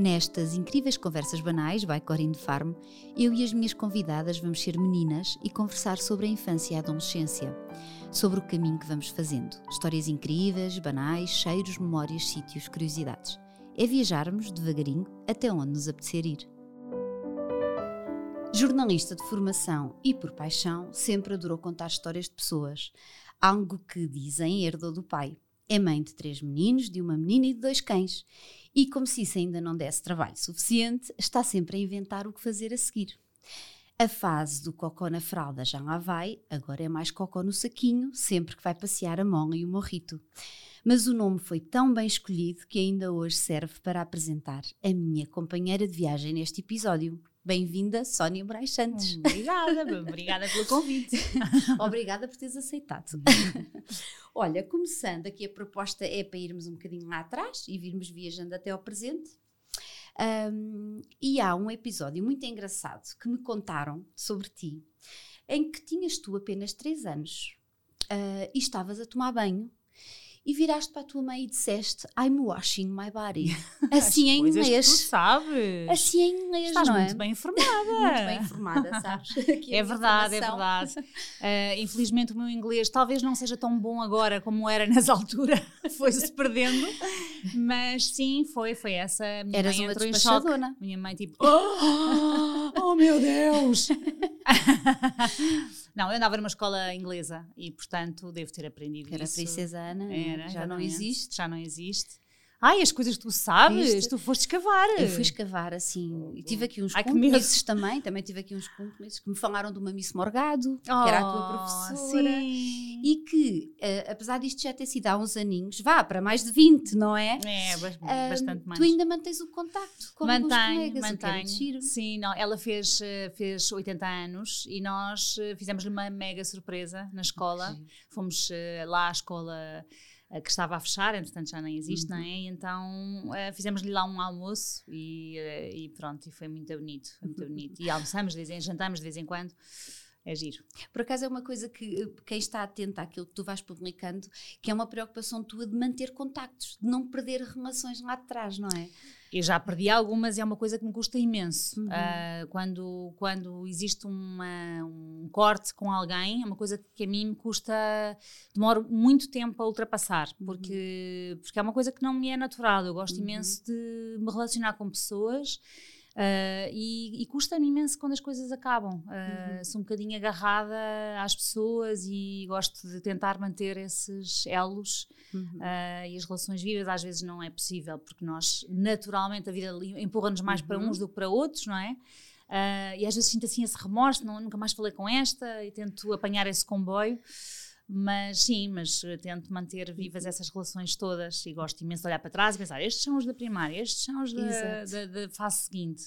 Nestas incríveis conversas banais, by Corinne Farm, eu e as minhas convidadas vamos ser meninas e conversar sobre a infância e a adolescência, sobre o caminho que vamos fazendo. Histórias incríveis, banais, cheiros, memórias, sítios, curiosidades. É viajarmos devagarinho até onde nos apetecer ir. Jornalista de formação e por paixão, sempre adorou contar histórias de pessoas, algo que dizem herdou do pai. É mãe de três meninos, de uma menina e de dois cães. E como se isso ainda não desse trabalho suficiente, está sempre a inventar o que fazer a seguir. A fase do cocó na fralda já lá vai, agora é mais cocó no saquinho, sempre que vai passear a Mon e o Morrito. Mas o nome foi tão bem escolhido que ainda hoje serve para apresentar a minha companheira de viagem neste episódio. Bem-vinda, Sónia Braz Santos. Hum, obrigada, obrigada pelo convite. Obrigada por teres aceitado. Olha, começando aqui, a proposta é para irmos um bocadinho lá atrás e virmos viajando até ao presente. Um, e há um episódio muito engraçado que me contaram sobre ti, em que tinhas tu apenas 3 anos uh, e estavas a tomar banho e viraste para a tua mãe e disseste I'm washing my body. Assim em inglês. Tu sabes. Assim em inglês, Estás não é? muito bem informada. muito bem informada, sabes? Aqui É verdade, é verdade. Uh, infelizmente o meu inglês talvez não seja tão bom agora como era nessa altura, foi-se perdendo, mas sim, foi, foi essa. A minha Eras mãe uma entrou em choque. Minha mãe tipo, oh, oh meu Deus! não, eu andava numa escola inglesa e portanto devo ter aprendido Era a isso. princesa Ana, Era, já não existe. Já não existe. Ai, as coisas que tu sabes, Viste? tu foste escavar. Eu fui escavar assim, e tive aqui uns Ai, também, também tive aqui uns cúmplices que me falaram de uma Miss Morgado, que era a tua Oh, professora, Sim. e que, eh, apesar disto já ter sido há uns aninhos, vá, para mais de 20, não é? É, bastante mais. Tu ainda mantens o contacto com Mantenho, colegas, o que é mantenho. Sim, não, ela fez, eh, fez 80 anos e nós eh, fizemos-lhe uma mega surpresa na escola. Giro. Fomos lá à escola que estava a fechar, entretanto já nem existe, Uhum. não é? E então eh, fizemos-lhe lá um almoço e, eh, e pronto, e foi muito bonito, foi muito bonito. E almoçamos, de vez em, jantamos de vez em quando. É giro. Por acaso é uma coisa que eh, quem está atento àquilo que tu vais publicando, que é uma preocupação tua de manter contactos, de não perder relações lá de trás, não é? Eu já perdi algumas e é uma coisa que me custa imenso. Uhum. Ah, quando, quando existe uma- um corte com alguém, é uma coisa que a mim me custa, demora muito tempo a ultrapassar, porque, porque é uma coisa que não me é natural. Eu gosto Uhum. imenso de me relacionar com pessoas. Ah, e, e custa-me imenso quando as coisas acabam. Ah, Uhum. Sou um bocadinho agarrada às pessoas e gosto de tentar manter esses elos ah, e as relações vivas às vezes não é possível porque nós naturalmente a vida empurra-nos mais para Uhum. uns do que para outros, não é? E às vezes sinto assim esse remorso, não, nunca mais falei com esta e tento apanhar esse comboio. Mas sim, mas tento manter vivas essas relações todas e gosto imenso de olhar para trás e pensar: estes são os da primária, estes são os da, da, da fase seguinte.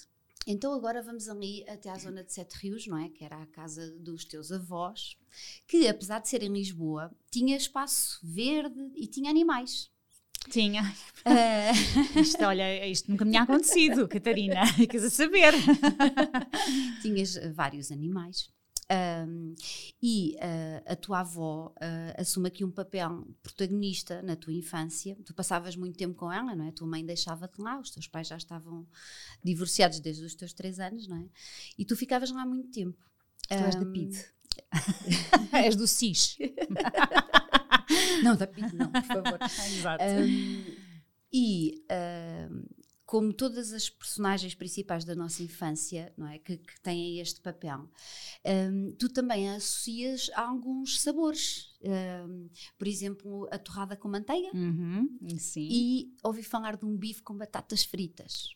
Então agora vamos ali até à zona de Sete Rios, não é? Que era a casa dos teus avós, que apesar de ser em Lisboa, tinha espaço verde e tinha animais. Tinha. Ah, Isto, olha, isto nunca me tinha acontecido, Catarina. Queres saber? tinhas vários animais. Ahm, e ah, a tua avó ah, assume aqui um papel protagonista na tua infância. Tu passavas muito tempo com ela, não é? A tua mãe deixava-te lá, os teus pais já estavam divorciados desde os teus três anos, não é? E tu ficavas lá muito tempo. Tu és da PID. És do SIS. Não, da PID não, por favor. Exato. Um, e um, como todas as personagens principais da nossa infância, não é, que, que têm este papel, um, tu também a associas a alguns sabores. Um, por exemplo, a torrada com manteiga Uhum, sim. e ouvi falar de um bife com batatas fritas.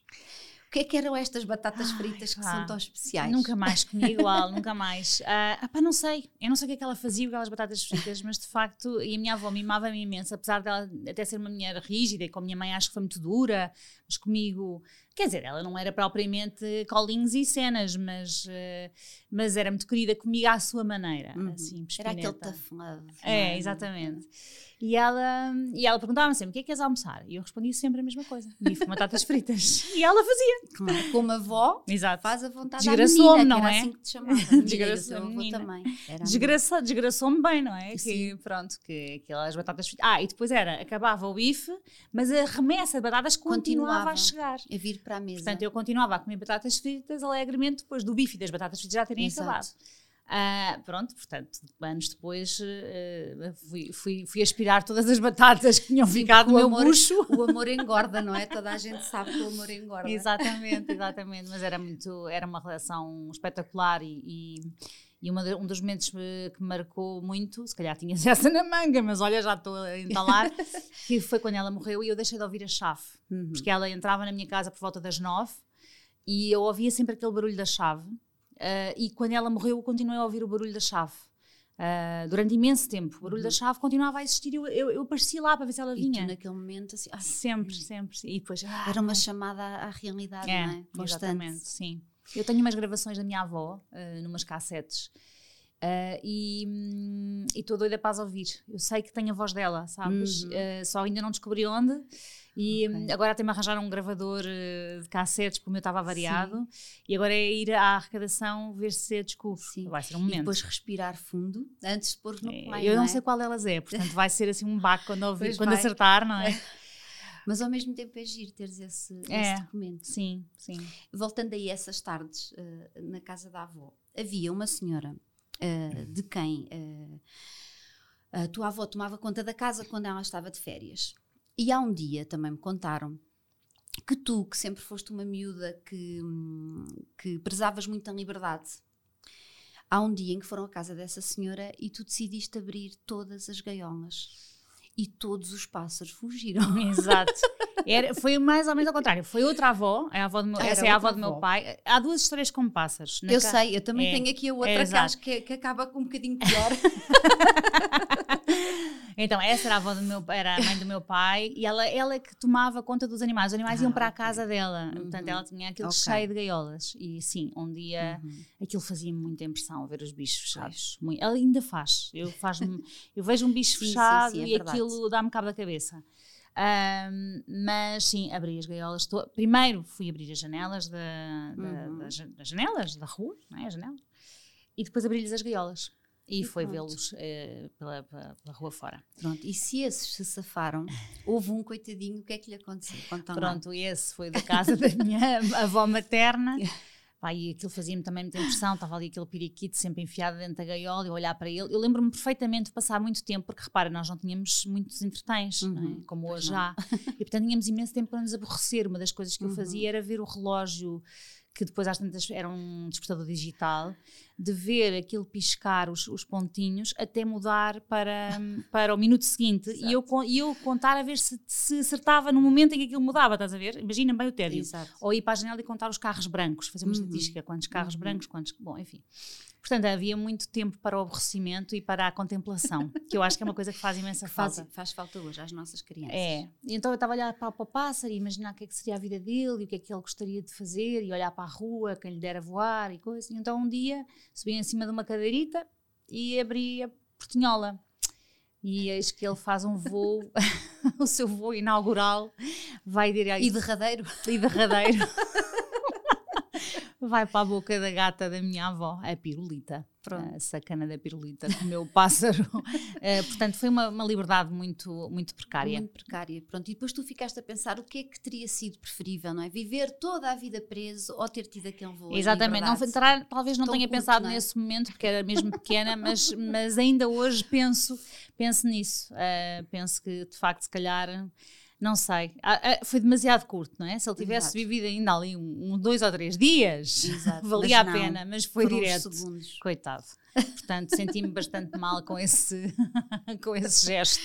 O que é que eram estas batatas Ai, fritas que pá. são tão especiais? Nunca mais comi igual, nunca mais. Ah, ah, pá, não sei. Eu não sei o que é que ela fazia com aquelas batatas fritas, mas de facto, e a minha avó mimava-me imenso, apesar dela até ser uma mulher rígida e com a minha mãe acho que foi muito dura, mas comigo, quer dizer, ela não era propriamente colinhos e cenas, mas, ah, mas era muito querida comigo à sua maneira. Uhum. Assim, Era aquele tough love. não É, exatamente. E ela, e ela perguntava-me sempre: o que é que queres almoçar? E eu respondia sempre a mesma coisa: bife com batatas fritas. E ela fazia. Claro, como avó, Exato. faz a vontade Desgraçou-me, não que é? assim que te chamava. A menina e o Desgraçou teu a avô menina. também. Desgraçou-me bem, não é? Que, Sim. pronto, que aquelas batatas fritas. Ah, e depois era, acabava o bife, mas a remessa de batatas continuava, Continuava. a chegar. A vir para a mesa. Portanto, eu continuava a comer batatas fritas alegremente depois do bife e das batatas fritas já terem Exato. acabado. Ah, pronto, portanto, anos depois eh, fui, fui, fui aspirar todas as batatas que tinham Sim, ficado no meu amor- bucho. O amor engorda, não é? Toda a gente sabe que o amor engorda. Exatamente, exatamente. Mas era muito, era uma relação espetacular e, e, e de- um dos momentos eh, que me marcou muito, se calhar tinhas essa na manga, mas olha, já estou a entalar, que foi quando ela morreu e eu deixei de ouvir a chave. Uhum. Porque ela entrava na minha casa por volta das nove e eu ouvia sempre aquele barulho da chave. eh, e quando ela morreu, eu continuei a ouvir o barulho da chave. eh, durante imenso tempo. O barulho da chave continuava a existir. Eu, eu, eu aparecia lá para ver se ela Uhum. E vinha. tu naquele momento assim, ai, Sempre, sempre. E depois. ah, era uma chamada à à realidade, é, não é? Constante. exatamente, sim. Eu tenho umas gravações da minha avó, uh, numas cassetes, uh, e hum, e estou doida para as ouvir. Eu sei que tenho a voz dela, sabes? Uhum. Uh, só ainda não descobri onde. E Ok. hum, agora até me arranjaram um gravador uh, de cassetes, porque o meu estava avariado. E agora é ir à arrecadação ver se descubro. Sim. Vai ser um E momento. depois respirar fundo antes de pôr no É, play, eu não é? sei qual delas é, portanto vai ser assim um baque quando, ouvir, quando vai. acertar, não é? Mas ao mesmo tempo é giro teres esse, É. esse documento. Sim, sim. Voltando aí essas tardes eh, na casa da avó, havia uma senhora eh, de quem eh, a tua avó tomava conta da casa quando ela estava de férias. E há um dia também me contaram que tu, que sempre foste uma miúda que, que prezavas muito a liberdade, há um dia em que foram à casa dessa senhora e tu decidiste abrir todas as gaiolas. E todos os pássaros fugiram. Exato. Era, foi mais ou menos ao contrário. Foi outra avó, é a avó do meu, Ah, essa é a avó do meu avó. pai. Há duas histórias com pássaros. Na Eu ca- sei, eu também É, tenho aqui a outra é, que que, que acaba com um bocadinho pior. Então, essa era a avó do meu era a mãe do meu pai e ela, ela é que tomava conta dos animais. Os animais iam Ah, para a ok. casa dela. Uhum. Portanto, ela tinha aquilo Ok. cheio de gaiolas. E sim, um dia Uhum. aquilo fazia-me muita impressão ver os bichos fechados. Muito- Ela ainda faz. Eu, faz eu vejo um bicho Sim, sim, fechado sim, é e verdade. aquilo dá-me cabo da cabeça. Ahm, mas sim, abri as gaiolas. to- Primeiro fui abrir as janelas da, da- Uhum. das, das janelas da rua, não é? As janelas. E depois abri-lhes as gaiolas. E, E foi vê-los eh, pela, pela, pela rua fora. Pronto, e se esses se safaram, houve um coitadinho, o que é que lhe aconteceu? Pronto, esse foi da casa da minha avó materna. Pá, e aquilo fazia-me também muita impressão, estava ali aquele periquito sempre enfiado dentro da gaiola e eu olhar para ele. Eu lembro-me perfeitamente de passar muito tempo, porque repara, nós não tínhamos muitos entretens, é? Uhum, como pois hoje não. há. E portanto tínhamos imenso tempo para nos aborrecer. Uma das coisas que eu Uhum. fazia era ver o relógio, que depois às tantas era um despertador digital, de ver aquilo piscar os, os pontinhos até mudar para, para o minuto seguinte e eu, e eu contar a ver se, se acertava no momento em que aquilo mudava, estás a ver? Imagina bem o tédio. Ou ir para a janela e contar os carros brancos, fazer uma Uhum. estatística, quantos carros Uhum. brancos, quantos. Bom, enfim. Portanto, havia muito tempo para o aborrecimento e para a contemplação, que eu acho que é uma coisa que faz imensa Faz, falta. faz falta hoje às nossas crianças. É, e então eu estava a olhar para, para o pássaro e imaginar o que é que seria a vida dele e o que é que ele gostaria de fazer e olhar para a rua, quem lhe dera voar e coisa. E então um dia subi em cima de uma cadeirita e abri a portinhola. E eis que ele faz um voo, o seu voo inaugural, vai direto E derradeiro, e derradeiro. Vai para a boca da gata da minha avó, a pirulita. Pronto. A sacana da pirulita, comeu o pássaro. Eh, portanto, foi uma, uma liberdade muito, muito precária. muito precária. Pronto, e depois tu ficaste a pensar o que é que teria sido preferível, não é? Viver toda a vida preso ou ter tido aquele voo Exatamente, não, talvez não Tão tenha curto, pensado não é? nesse momento, porque era mesmo pequena, mas, mas ainda hoje penso, penso nisso. Eh, penso que, de facto, se calhar, não sei, Ah, ah, foi demasiado curto, não é? Se ele tivesse Exato. vivido ainda ali um, um, dois ou três dias, Exato, valia a pena, mas foi direto. Coitado. Portanto, senti-me bastante mal com esse, com esse gesto.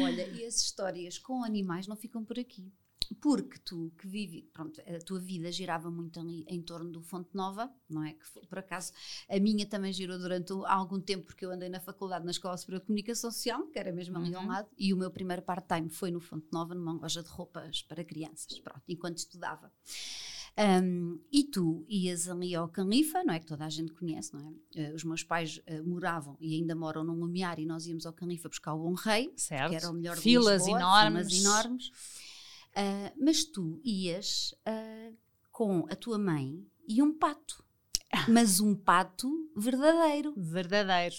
Olha, e as histórias com animais não ficam por aqui. Porque tu que vive, pronto, a tua vida girava muito ali em torno do Fonte Nova, não é? Que por acaso a minha também girou durante um- algum tempo, porque eu andei na faculdade na Escola Superior de Comunicação Social, que era mesmo ali ao Uhum. lado, e o meu primeiro part-time foi no Fonte Nova, numa loja de roupas para crianças, pronto, enquanto estudava. Um, e tu ias ali ao Canifa, não é? Que toda a gente conhece, não é? Uh, os meus pais uh, moravam e ainda moram no Lumiar e nós íamos ao Canifa buscar o Bom Rei, certo. que era o melhor Filas Lisboa, enormes. Filas enormes. Uh, mas tu ias com a tua mãe e um pato. Mas um pato verdadeiro. Verdadeiro.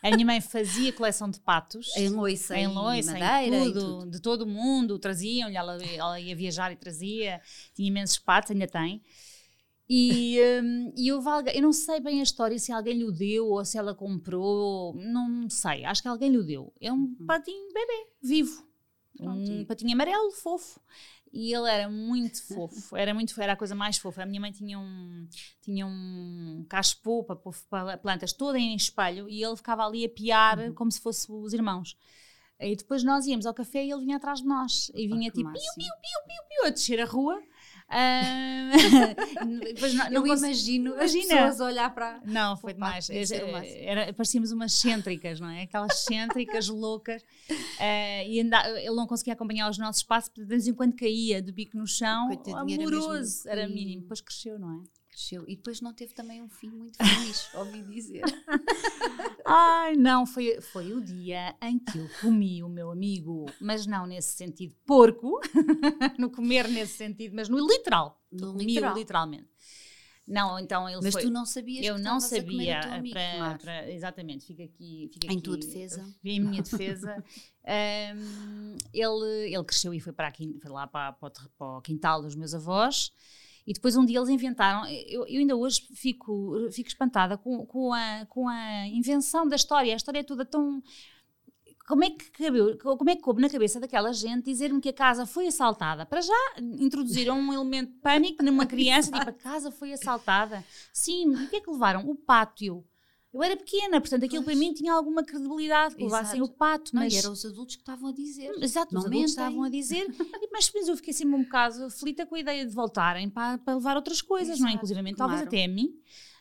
A minha mãe fazia coleção de patos. Em loiça, em loiça, madeira, em tudo, tudo. de todo o mundo. Traziam-lhe, ela, ela ia viajar e trazia. Tinha imensos patos, ainda tem. E, um, e eu, eu não sei bem a história, se alguém lhe deu ou se ela comprou, não sei. Acho que alguém lhe deu. É um uhum. patinho bebê, vivo. Um patinho amarelo, fofo e ele era muito fofo, era muito era a coisa mais fofa. A minha mãe tinha um tinha um caspo para pôr plantas toda em espelho e ele ficava ali a piar uhum. como se fosse os irmãos. E depois nós íamos ao café e ele vinha atrás de nós e vinha oh, tipo piu, piu, piu, piu, piu, a descer a rua Depois não, não eu imagino imagina. as pessoas olhar para. Não, foi demais. Era, era, parecíamos umas cêntricas, não é? Aquelas cêntricas loucas. Uh, e anda, ele não conseguia acompanhar os nossos passos, de vez em quando caía do bico no chão. Amoroso, era, era mínimo. Depois cresceu, não é? Cresceu e depois não teve também um fim muito feliz, ouvi dizer. Ai, não, foi, foi o dia em que eu comi o meu amigo, mas não nesse sentido porco, no comer nesse sentido, mas no literal. No comi literal. literalmente. Não, então ele Mas foi... tu não sabias Eu que não sabia. Amigo, para, para, exatamente, fica aqui, fica Em aqui, tua defesa. Em minha defesa. um, ele, ele cresceu e foi, para foi lá para, para, o quintal dos meus avós. E depois um dia eles inventaram, eu, eu ainda hoje fico, fico espantada com, com, a, com a invenção da história. A história é toda tão. Como é, que cabeu, como é que coube na cabeça daquela gente dizer-me que a casa foi assaltada? Para já introduziram um elemento de pânico numa criança, tipo, a casa foi assaltada. Sim, o que é que levaram? O pátio. Eu era pequena, portanto aquilo pois. para mim tinha alguma credibilidade, que levassem o pato. Mas não, eram os adultos que estavam a dizer. Exato, não os adultos estavam a dizer. mas depois eu fiquei assim um bocado aflita com a ideia de voltarem para, para levar outras coisas, Exato, não é? Inclusive, claro. talvez até a mim.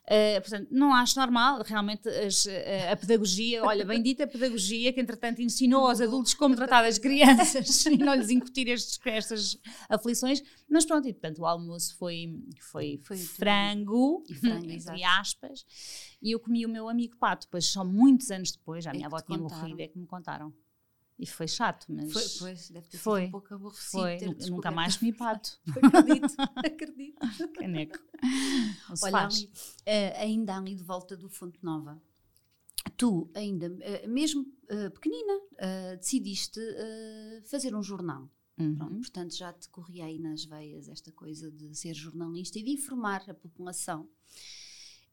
Uh, portanto, não acho normal, realmente as, uh, a pedagogia, olha, bendita pedagogia que entretanto ensinou aos adultos como tratar as crianças e não lhes incutir estes, estas aflições, mas pronto, e portanto o almoço foi, foi, foi frango, e frango entre aspas, e eu comi o meu amigo pato, pois só muitos anos depois, já a minha avó tinha morrido, é que me contaram. E foi chato, mas. Foi, pois, deve ter foi, sido um pouco aborrecido. Foi, nunca mais comi pato. acredito, acredito. Caneco. Olha, ali, uh, ainda ali de volta do Fonte Nova, tu, ainda, uh, mesmo uh, pequenina, decidiste fazer um jornal. Uhum. Pronto, portanto, já te corria aí nas veias esta coisa de ser jornalista e de informar a população.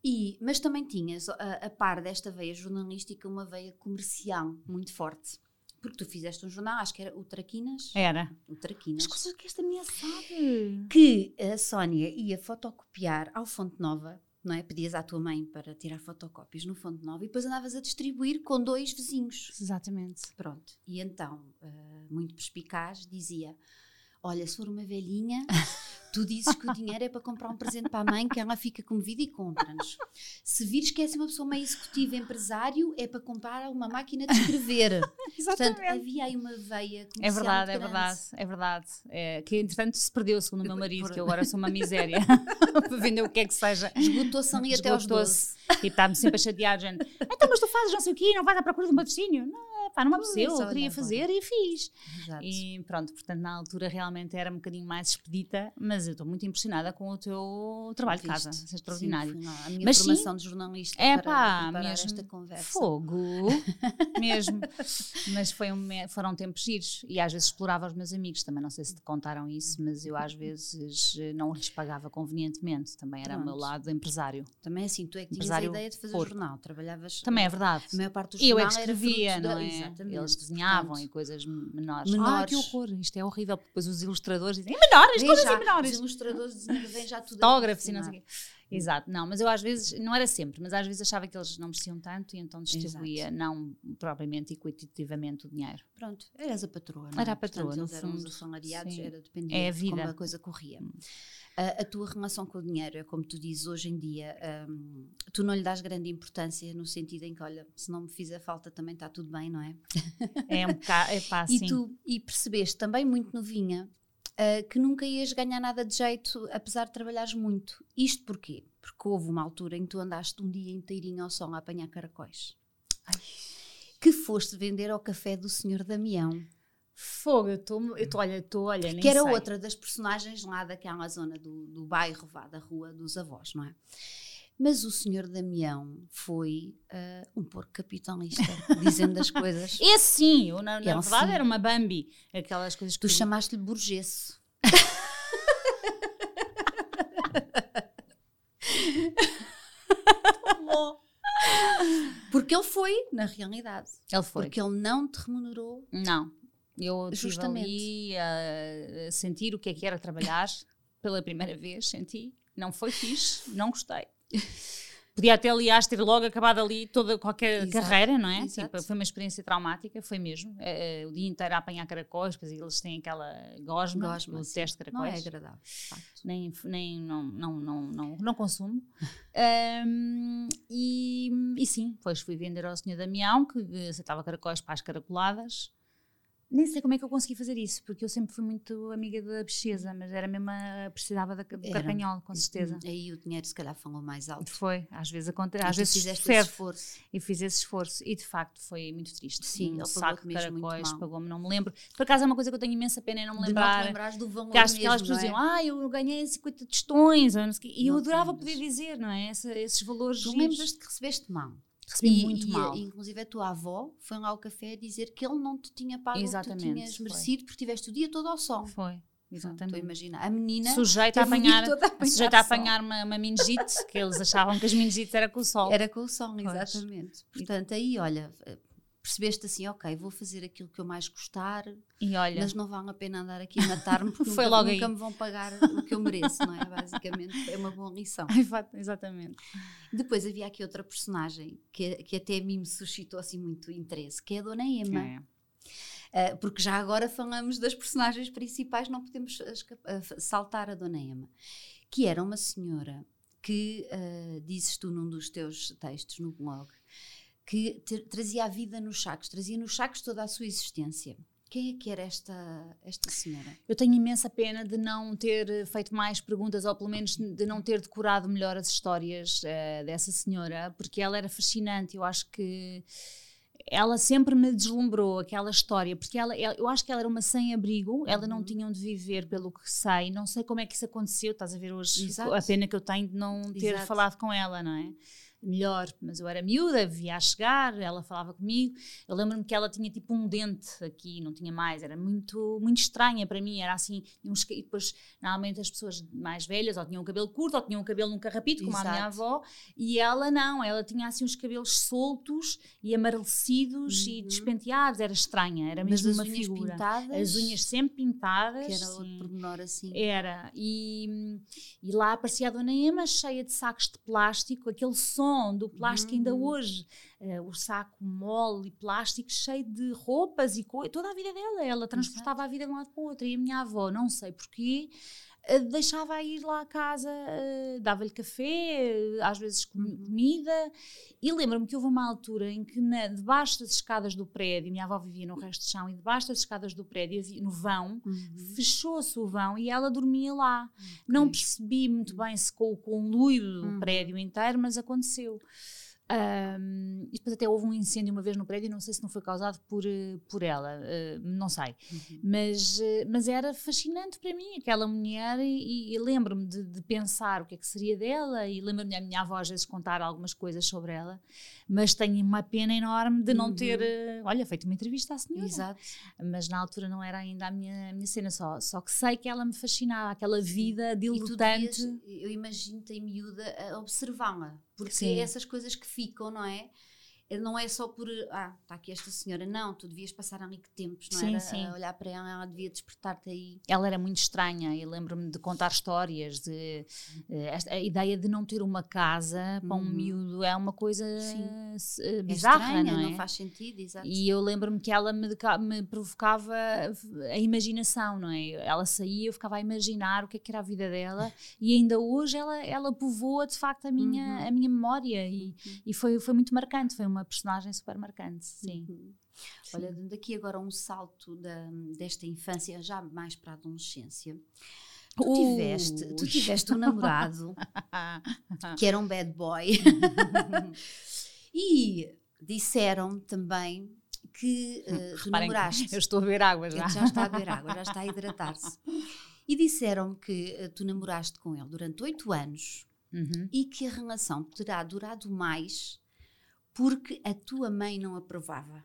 E, mas também tinhas, a, a par desta veia jornalística, uma veia comercial muito forte. Porque tu fizeste um jornal, acho que era o Traquinas. Era. O Traquinas. As coisas que esta minha sabe. Que a Sónia ia fotocopiar ao Fonte Nova, não é? Pedias à tua mãe para tirar fotocópias no Fonte Nova e depois andavas a distribuir com dois vizinhos. Exatamente. Pronto. E então, uh, muito perspicaz, dizia: Olha, se for uma velhinha, Tu dizes que o dinheiro é para comprar um presente para a mãe, que ela fica comovida e compra-nos. Se vires que és uma pessoa meio executiva empresário, é para comprar uma máquina de escrever. Exatamente. Portanto, havia aí uma veia É verdade, é verdade, é verdade. É, que entretanto se perdeu, segundo o meu marido, Por... que eu agora sou uma miséria para vender o que é que seja. Esgotou-se ali até aos 12. E está-me sempre a chatear, gente. Então, mas tu fazes não sei o quê, não vais à procura de um patrocínio? Não, pá, não me apeteceu, eu queria fazer e fiz. Exato. E pronto, portanto, na altura realmente era um bocadinho mais expedita, mas eu estou muito impressionada com o teu trabalho de casa. Isso é extraordinário. Sim, a minha mas formação sim, de jornalista é para pá, mesmo, esta conversa. Fogo, mesmo. Mas foi um, foram tempos giros e às vezes explorava os meus amigos. Também não sei se te contaram isso, mas eu às vezes não lhes pagava convenientemente. Também era o meu lado empresário. Também é assim, tu é que tinhas a ideia de fazer jornal, trabalhavas. Também é verdade. A maior parte do jornal eu é que escrevia, não é? Exatamente. Eles desenhavam Pronto. e coisas menores. menores. Ah, que horror, isto é horrível, porque depois os ilustradores dizem, é menor, as coisas são menores os ilustradores já tudo Fotógrafos e não sei o quê. Exato, não, mas eu às vezes, não era sempre, mas às vezes achava que eles não mereciam tanto e então distribuía, Exato. não propriamente equitativamente o dinheiro. Pronto, eras a patroa. Não? É? Era a patroa, Portanto, eles eram os assalariados, era dependente é a vida. de como a coisa corria. Hum. A, a, tua relação com o dinheiro é como tu dizes hoje em dia, um, tu não lhe dás grande importância no sentido em que, olha, se não me fizer falta também está tudo bem, não é? É um bocado, é pá, e tu e percebeste também muito novinha uh, que nunca ias ganhar nada de jeito, apesar de trabalhares muito. Isto porquê? Porque houve uma altura em que tu andaste um dia inteirinho ao sol a apanhar caracóis. Ai. Que foste vender ao café do Senhor Damião. Fogo, eu estou, olha, estou, olha, Que era sei. outra das personagens lá daquela zona do, do bairro, vá, da rua dos avós, não é? Mas o senhor Damião foi uh, um porco capitalista, dizendo as coisas. Esse sim, eu, na, na verdade sim. era uma Bambi, aquelas coisas que. Tu chamaste-lhe burguesso. Porque ele foi, na realidade. Ele foi. Porque ele não te remunerou. Não. Eu Justamente. estive ali a sentir o que é que era trabalhar pela primeira vez, senti. Não foi fixe, não gostei. Podia até, aliás, ter logo acabado ali toda qualquer Exato. carreira, não é? Tipo, foi uma experiência traumática, foi mesmo. É, o dia inteiro a apanhar caracóis, porque eles têm aquela gosma, gosma o teste de caracóis. Não é agradável, Nem, nem não, não, não, não, não consumo. um, e, e sim, depois fui vender ao senhor Damião, que aceitava caracóis para as caracoladas. Nem sei como é que eu consegui fazer isso, porque eu sempre fui muito amiga da bicheza, mas era mesmo, a, precisava da, do com certeza. Aí o dinheiro se calhar falou mais alto. Foi, às vezes acontece, às vezes fizeste esse esforço. E fiz esse esforço, e de facto foi muito triste. Sim, um saco de caracóis, pagou-me, não me lembro. Por acaso é uma coisa que eu tenho imensa pena em não me lembrar. De não do valor que acho que aquelas pessoas é? diziam, ah, eu ganhei 50 tostões, e eu adorava poder dizer, não é? Essa, esses valores. Tu lembras-te que recebeste mal? Recebi e, muito e, mal. Inclusive a tua avó foi lá ao café dizer que ele não te tinha pago Exatamente, o que tu tinhas foi. merecido porque tiveste o dia todo ao sol. Foi. Exatamente. Estou a imaginar. A menina sujeita a apanhar, a sujeita a apanhar uma, uma meningite, que eles achavam que as meningites era com o sol. Era com o sol, exatamente. Pois. Portanto, aí, olha, percebeste assim, ok, vou fazer aquilo que eu mais gostar, e olha, mas não vale a pena andar aqui a matar-me porque Foi nunca, logo nunca me vão pagar o que eu mereço, não é? Basicamente, é uma boa lição. Exatamente. Depois havia aqui outra personagem que, que até a mim me suscitou assim muito interesse, que é a Dona Emma. É. Uh, porque já agora falamos das personagens principais, não podemos uh, saltar a Dona Emma, que era uma senhora que, uh, dizes tu num dos teus textos no blog, que trazia a vida nos sacos, trazia nos sacos toda a sua existência. Quem é que era esta, esta senhora? Eu tenho imensa pena de não ter feito mais perguntas, ou pelo menos de não ter decorado melhor as histórias uh, dessa senhora, porque ela era fascinante. Eu acho que ela sempre me deslumbrou aquela história, porque ela, eu acho que ela era uma sem-abrigo, ela não uhum. tinha onde viver, pelo que sei, não sei como é que isso aconteceu, estás a ver hoje Exato. a pena que eu tenho de não ter Exato. falado com ela, não é? Melhor, mas eu era miúda, via a chegar, ela falava comigo. Eu lembro-me que ela tinha tipo um dente aqui, não tinha mais, era muito, muito estranha para mim. Era assim, uns, e depois, normalmente as pessoas mais velhas ou tinham o cabelo curto ou tinham o cabelo num carrapito, como Exato. a minha avó, e ela não, ela tinha assim uns cabelos soltos e amarelecidos uhum. e despenteados, era estranha, era mesmo mas uma unhas figura. Pintadas, as unhas sempre pintadas. Que era outro pormenor assim. Era, e, e lá aparecia a Dona Ema cheia de sacos de plástico, aquele som do plástico ainda uhum. hoje. Uh, o saco mole e plástico cheio de roupas e coisas. Toda a vida dela, ela transportava Exato. a vida de um lado para o outro. E a minha avó, não sei porquê, deixava ir lá à casa, uh, dava-lhe café, às vezes uhum. comida. E lembro-me que houve uma altura em que, na, debaixo das escadas do prédio, minha avó vivia no resto de chão, e debaixo das escadas do prédio, no vão, uhum. fechou-se o vão e ela dormia lá. Okay. Não percebi muito bem se com o conluio do uhum. prédio inteiro, mas aconteceu. Um, e depois até houve um incêndio uma vez no prédio, não sei se não foi causado por, eh, por ela, uh, não sei. Uhum. Mas, uh, mas era fascinante para mim aquela mulher e, e lembro-me de, de, pensar o que é que seria dela e lembro-me a minha avó às vezes contar algumas coisas sobre ela, mas tenho uma pena enorme de não uhum. ter, uh, olha, feito uma entrevista à senhora. Exato. Mas na altura não era ainda a minha, a minha cena só, só que sei que ela me fascinava, aquela vida dilutante. eu imagino-te em miúda a observá-la porque Sim. essas coisas que ficam, não é? Não é só por, ah, está aqui esta senhora, não, tu devias passar ali que tempos, não sim, era? Sim. A olhar para ela, ela devia despertar-te aí. Ela era muito estranha e lembro-me de contar histórias, de esta, a ideia de não ter uma casa para um uhum. miúdo é uma coisa uh, bizarra, é estranha, não é? Não faz sentido, exato. E eu lembro-me que ela me, me, provocava a imaginação, não é? Ela saía, eu ficava a imaginar o que, é que era a vida dela e ainda hoje ela, ela povoa de facto a minha, uhum. a minha memória e, uhum. e foi, foi muito marcante, foi uma uma personagem super marcante, sim. Uhum. Olha, dando aqui agora um salto da, desta infância já mais para a adolescência. Tu tiveste, tu tiveste um namorado que era um bad boy e disseram também que uh. Eu estou a ver água já. Já está a beber água, já está a hidratar-se. E disseram que uh, tu namoraste com ele durante oito anos Uhum. e que a relação terá durado mais porque a tua mãe não aprovava.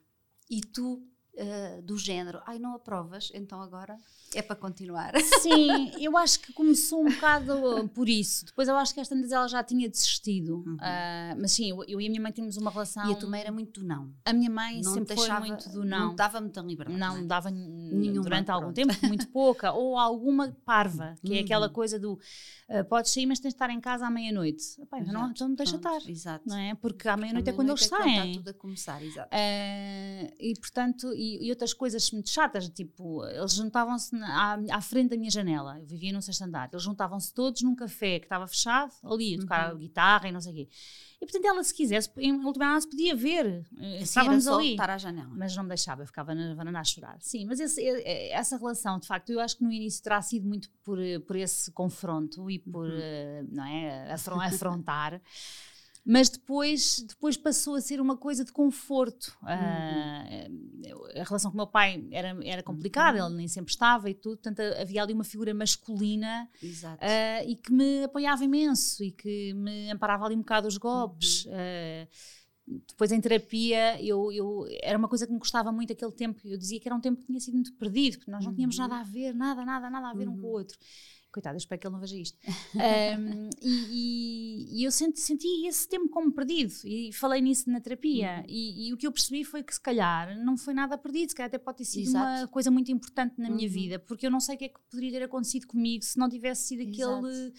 E tu, uh, do género, ai, não aprovas, então agora é para continuar. Sim, eu acho que começou um bocado uh, por isso. Depois eu acho que esta vez ela já tinha desistido. Uhum. Ah, mas sim, eu, eu e a minha mãe tínhamos uma relação. E a tua mãe era muito do não. A minha mãe Não sempre deixava, foi muito do Não não. dava muita liberdade. Não é? dava Nenhuma, durante algum pronto. tempo, muito pouca, ou alguma parva, que é Uhum. aquela coisa do uh, podes sair, mas tens de estar em casa à meia-noite. Então não, então não deixa pronto, estar, Exato. não é? Porque à meia-noite é quando eles meia-noite é saem. Está tudo a começar, exato. Eh, e portanto, e, e outras coisas muito chatas, tipo, eles juntavam-se à, à frente da minha janela, eu vivia num sexto andar, eles juntavam-se todos num café que estava fechado, ali, a tocar Uhum. guitarra e não sei o quê. E portanto, ela, se quisesse, em última análise, podia ver, Assim estávamos ali. estar à janela. Mas não me deixava, eu ficava na varanda a chorar. Sim, mas esse- eh, eh, essa relação, de facto, eu acho que no início terá sido muito por, por esse confronto e por, Uhum. não é, afron- afrontar. Mas depois, depois passou a ser uma coisa de conforto. Ah, eu- a relação com o meu pai era, era complicada, ele nem sempre estava e tudo, portanto havia ali uma figura masculina ah, e que me apoiava imenso e que me amparava ali um bocado os golpes. Uhum. Ah, depois em terapia, eu, eu, era uma coisa que me gostava muito aquele tempo. Eu dizia que era um tempo que tinha sido muito perdido, porque nós não tínhamos Uhum. nada a ver, nada, nada, nada a ver um com o Uhum. outro. Coitado, eu espero que ele não veja isto. Ahm, e, e- e eu senti, senti esse tempo como perdido e falei nisso na terapia. Uhum. E, e o que eu percebi foi que, se calhar, não foi nada perdido, se calhar até pode ter sido uma Exato. coisa muito importante na minha Uhum. vida, porque eu não sei o que é que poderia ter acontecido comigo se não tivesse sido aquele.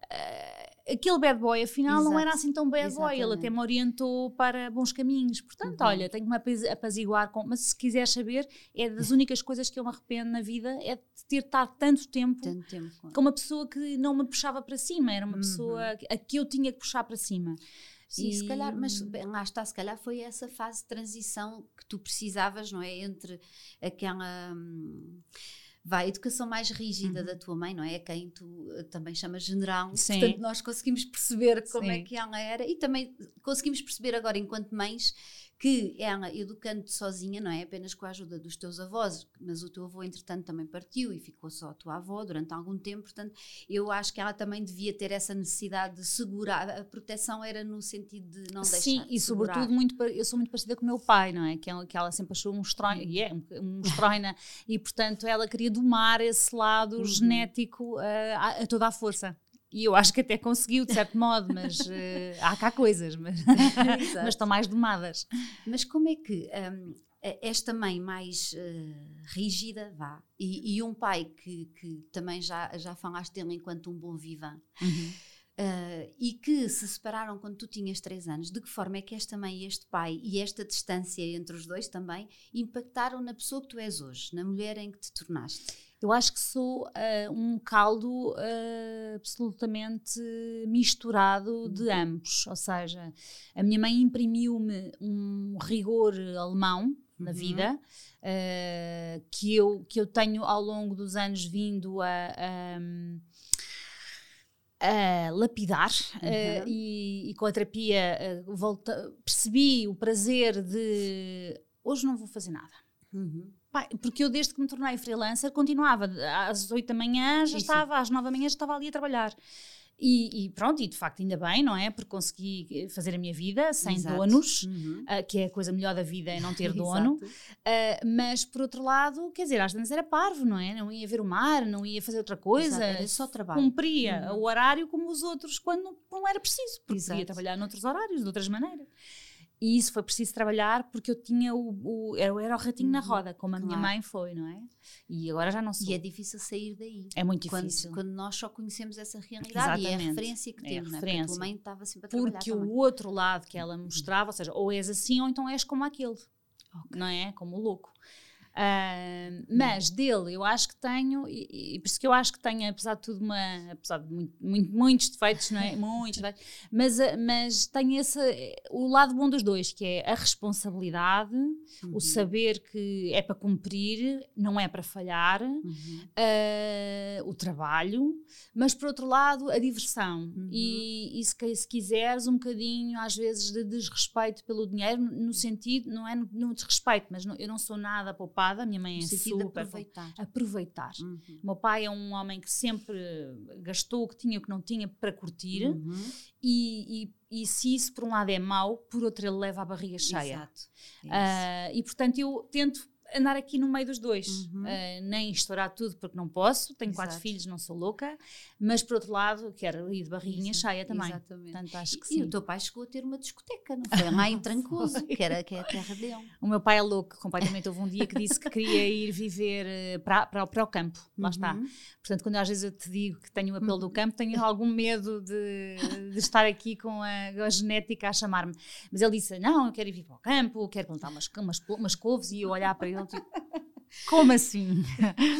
Exato. ah, aquele bad boy, afinal, não era Exato. assim tão bad boy, ele Exatamente. até me orientou para bons caminhos. Portanto, Uhum. olha, tenho que me apaz- apaziguar com. Mas se quiseres saber, é das únicas coisas que eu me arrependo na vida é de ter estado tanto tempo Tanto tempo. com- com uma pessoa que não me puxava para cima, era uma Uhum. pessoa a que eu tinha que puxar para cima. Sim, se E- calhar, mas bem, lá está, se calhar foi essa fase de transição que tu precisavas, não é? Entre aquela. hum, Vai, a educação mais rígida da tua mãe, não é? Quem tu eh, também chamas general. Sim. Portanto, nós conseguimos perceber como é Sim. que ela era e também conseguimos perceber agora, enquanto mães, que ela, educando-te sozinha, não é? Apenas com a ajuda dos teus avós, mas o teu avô, entretanto, também partiu e ficou só a tua avó durante algum tempo. Portanto, eu acho que ela também devia ter essa necessidade de segurar. A proteção era no sentido de não deixar. Sim, de e segurar. sobretudo muito, eu sou muito parecida com o meu pai, não é? Que, ela- que ela sempre achou um estranho, e é um, estranho, e portanto ela queria domar esse lado Uhum. genético eh, a, a toda a força. E eu acho que até conseguiu, de certo modo, mas eh, há cá coisas, mas, mas estão mais domadas. Mas como é que a- esta mãe mais eh, rígida, vá, e, e um pai que, que também já, já falaste dele enquanto um bom vivan, eh, e que se separaram quando tu tinhas três anos, de que forma é que esta mãe e este pai e esta distância entre os dois também impactaram na pessoa que tu és hoje, na mulher em que te tornaste? Eu acho que sou eh, um caldo eh, absolutamente misturado de ambos. Ou seja, a minha mãe imprimiu-me um rigor alemão na Uhum. vida eh, que, eu, que eu tenho ao longo dos anos vindo a. a, a lapidar eh, Uhum. e, e com a terapia eh, volta- percebi o prazer de hoje não vou fazer nada. Pá, porque eu desde que me tornei freelancer continuava às 8 da manhã, já sim. estava, às 9 da manhã já estava ali a trabalhar. E, e pronto, e de facto ainda bem, não é? Porque consegui fazer a minha vida sem Exato. donos, Uhum. ah, que é a coisa melhor da vida, é não ter dono. Ah, mas por outro lado, quer dizer, às vezes era parvo, não é? Não ia ver o mar, não ia fazer outra coisa. Exato, só trabalho. Cumpria Uhum. o horário como os outros quando não, não era preciso, porque Exato. podia trabalhar noutros horários, de outras maneiras. E isso foi preciso trabalhar porque eu tinha o. o eu era o ratinho na Uhum, roda, como a minha claro. mãe foi, não é? E agora já não sou. E é difícil sair daí. É muito Quando, difícil. quando nós só conhecemos essa realidade e é a Exatamente. referência que É temos, não é? Porque a referência. tua mãe estava sempre a trabalhar Porque também. o outro lado que ela mostrava, ou seja, ou és assim ou então és como aquele. Não é? Como o louco. Uh, mas dele, eu acho que tenho, e, e, por isso que eu acho que tenho, apesar de tudo, uma, apesar de muito, muito, muitos defeitos, não é? Muitos defeitos, mas, ah, mas tenho esse, o lado bom dos dois, que é a responsabilidade, uhum. o saber que é para cumprir, não é para falhar, uhum. uh, o trabalho, mas por outro lado, a diversão. Uhum. E, e se, se, quiseres, um bocadinho, às vezes, de desrespeito pelo dinheiro, no sentido, não é no, no desrespeito, mas não, eu não sou nada poupada a minha mãe é super. aproveitar. aproveitar. Uhum. O meu pai é um homem que sempre gastou o que tinha e o que não tinha para curtir. Uhum. E, e, e, se isso por um lado é mau, por outro ele leva a barriga cheia. Exato. É uh, e portanto eu tento andar aqui no meio dos dois. Uhum. Uh, nem estourar tudo porque não posso, tenho Exato. quatro filhos, não sou louca, mas por outro lado, quero ir de barriguinha Exato. cheia também. Exatamente. Portanto, acho que e, sim. o teu pai chegou a ter uma discoteca, não foi? Lá em Trancoso, que, era, que é a terra dele. O meu pai é louco, completamente. Houve um dia que disse que queria ir viver eh, para, para, para o campo. Lá uhum. está. Portanto, quando às vezes eu te digo que tenho o apelo uhum. do campo, tenho algum medo de, de estar aqui com a, a genética a chamar-me. Mas ele disse: Não, eu quero ir para o campo, quero plantar umas, umas, umas couves e eu olhar para ele Como assim?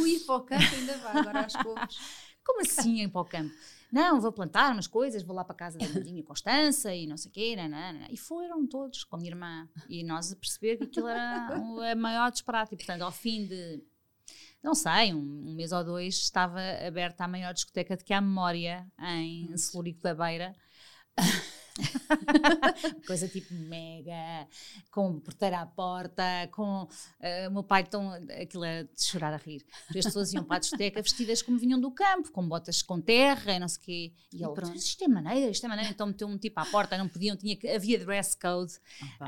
O ir para o campo ainda vai, agora aos poucos. Como assim ir para o campo? Não, vou plantar umas coisas, vou lá para a casa da minha Constança e não sei o quê. Nanana. E foram todos com a minha irmã. E nós a perceber que aquilo era o maior disparate. E, portanto, ao fim de, não sei, um, um mês ou dois, estava aberta a maior discoteca de que há memória em Celurico da Beira. Coisa tipo mega, com porteira à porta, com uh, o meu pai tão. aquilo é de chorar a rir. As pessoas iam para a discoteca vestidas como vinham do campo, com botas com terra e não sei o quê. E, e ele, pronto, isto é maneira, isto é maneira. Então meteu um tipo à porta, não podiam, tinha que, havia dress code. Opa,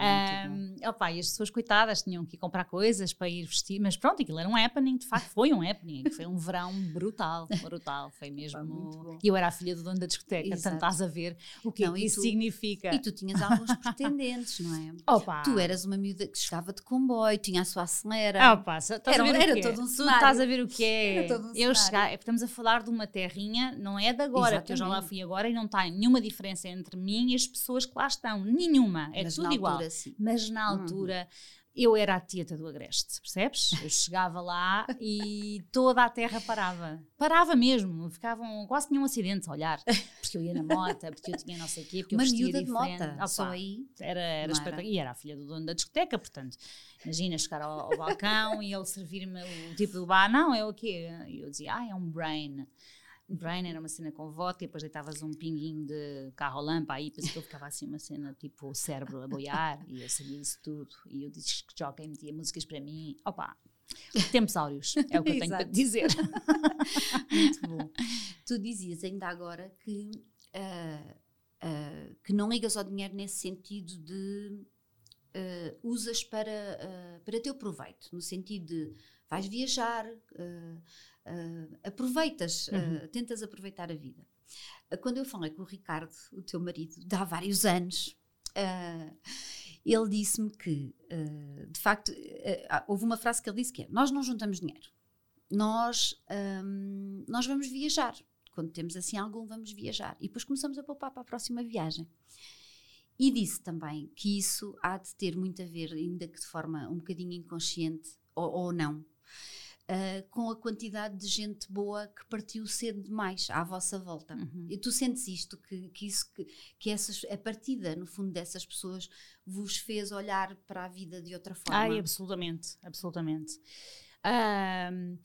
um, opa, e as pessoas, coitadas, tinham que ir comprar coisas para ir vestir, mas pronto, aquilo era um happening, de facto, foi um happening. Foi um verão brutal, brutal. Foi mesmo. E eu era a filha do dono da discoteca, Exato. portanto estás a ver o que, não, isso tu, significa. E tu tinhas alguns pretendentes, não é? Opa. Tu eras uma miúda que chegava de comboio, tinha a sua acelera. Opa, era, era todo um cenário. Tu estás a ver o que é. Um eu chegar, estamos a falar de uma terrinha, não é de agora, Exatamente. porque eu já lá fui agora e não tem nenhuma diferença entre mim e as pessoas que lá estão. Nenhuma. É Mas tudo igual. Altura, Mas na uhum. altura. Hum eu era a tieta do Agreste, percebes? Eu chegava lá e toda a terra parava. Parava mesmo, ficavam, quase tinha um acidente a olhar, porque eu ia na moto, porque eu tinha não sei o quê, porque Uma eu vestia diferente. De mota, só aí. Era, era espetacular. E era a filha do dono da discoteca, portanto, imagina chegar ao, ao balcão e ele servir-me o tipo do bar, não, é o quê? E eu dizia, ah, é um brain. Brain era uma cena com vodka e depois deitavas um pinguinho de carro lampa aí, depois eu ficava assim uma cena tipo cérebro a boiar e eu sabia isso tudo. E eu disse que joga e metia músicas para mim. Opa, tempos áureos, é o que eu tenho para te dizer. Muito bom. Tu dizias ainda agora que, uh, uh, que não ligas ao dinheiro nesse sentido de uh, usas para, para teu proveito, no sentido de vais viajar, uh, aproveitas, uhum. uh, tentas aproveitar a vida. Uh, quando eu falei com o Ricardo, o teu marido, há vários anos, ele disse-me que, de facto, houve uma frase que ele disse que é: Nós não juntamos dinheiro, nós, um, nós vamos viajar. Quando temos assim algum, vamos viajar. E depois começamos a poupar para a próxima viagem. E disse também que isso há de ter muito a ver, ainda que de forma um bocadinho inconsciente ou, ou não, uh, com a quantidade de gente boa que partiu cedo demais à vossa volta. Uhum. E tu sentes isto, que, que isso, que, que essas, a partida, no fundo, dessas pessoas vos fez olhar para a vida de outra forma? Ai, absolutamente, absolutamente. Um,